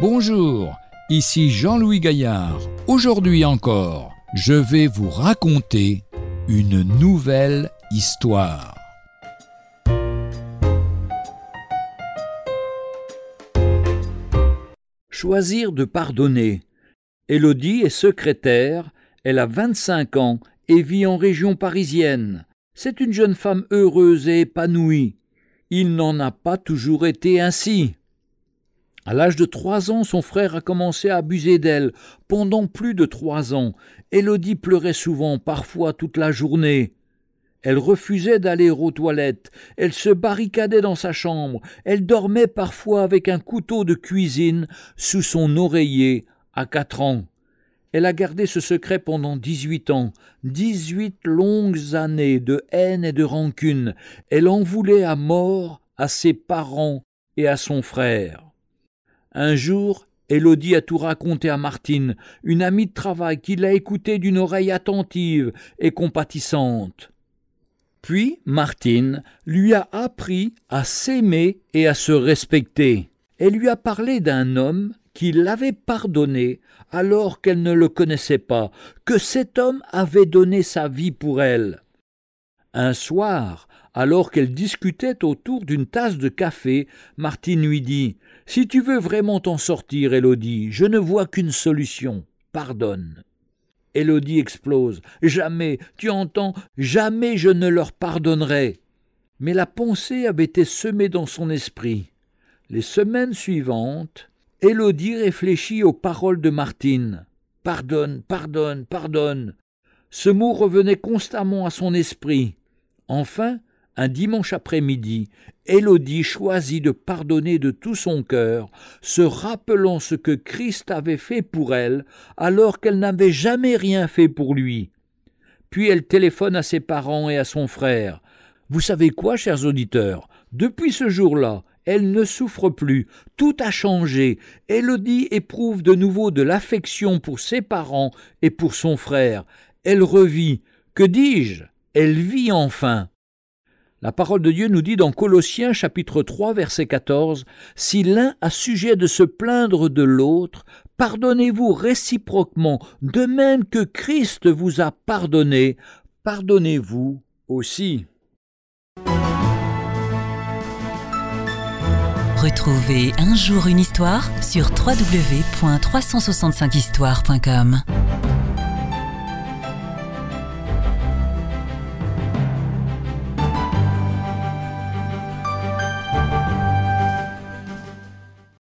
Bonjour, ici Jean-Louis Gaillard. Aujourd'hui encore, je vais vous raconter une nouvelle histoire. Choisir de pardonner. Élodie est secrétaire, elle a 25 ans et vit en région parisienne. C'est une jeune femme heureuse et épanouie. Il n'en a pas toujours été ainsi. À l'âge de trois ans, son frère a commencé à abuser d'elle. Pendant plus de trois ans, Élodie pleurait souvent, parfois toute la journée. Elle refusait d'aller aux toilettes, elle se barricadait dans sa chambre, elle dormait parfois avec un couteau de cuisine sous son oreiller à quatre ans. Elle a gardé ce secret pendant dix-huit ans, dix-huit longues années de haine et de rancune. Elle en voulait à mort à ses parents et à son frère. Un jour, Élodie a tout raconté à Martine, une amie de travail qui l'a écoutée d'une oreille attentive et compatissante. Puis Martine lui a appris à s'aimer et à se respecter. Elle lui a parlé d'un homme qui l'avait pardonné alors qu'elle ne le connaissait pas, que cet homme avait donné sa vie pour elle. Un soir, alors qu'elle discutait autour d'une tasse de café, Martine lui dit Si tu veux vraiment t'en sortir, Élodie, je ne vois qu'une solution. Pardonne. Élodie explose. Jamais, tu entends, jamais je ne leur pardonnerai. Mais la pensée avait été semée dans son esprit. Les semaines suivantes, Élodie réfléchit aux paroles de Martine. Pardonne, pardonne, pardonne. Ce mot revenait constamment à son esprit. Enfin, un dimanche après-midi, Élodie choisit de pardonner de tout son cœur, se rappelant ce que Christ avait fait pour elle, alors qu'elle n'avait jamais rien fait pour lui. Puis elle téléphone à ses parents et à son frère. Vous savez quoi, chers auditeurs? Depuis ce jour-là, elle ne souffre plus, tout a changé. Élodie éprouve de nouveau de l'affection pour ses parents et pour son frère. Elle revit. Que dis-je? Elle vit enfin. La parole de Dieu nous dit dans Colossiens chapitre 3 verset 14 Si l'un a sujet de se plaindre de l'autre, pardonnez-vous réciproquement, de même que Christ vous a pardonné, pardonnez-vous aussi. Retrouvez un jour une histoire sur www.365histoire.com.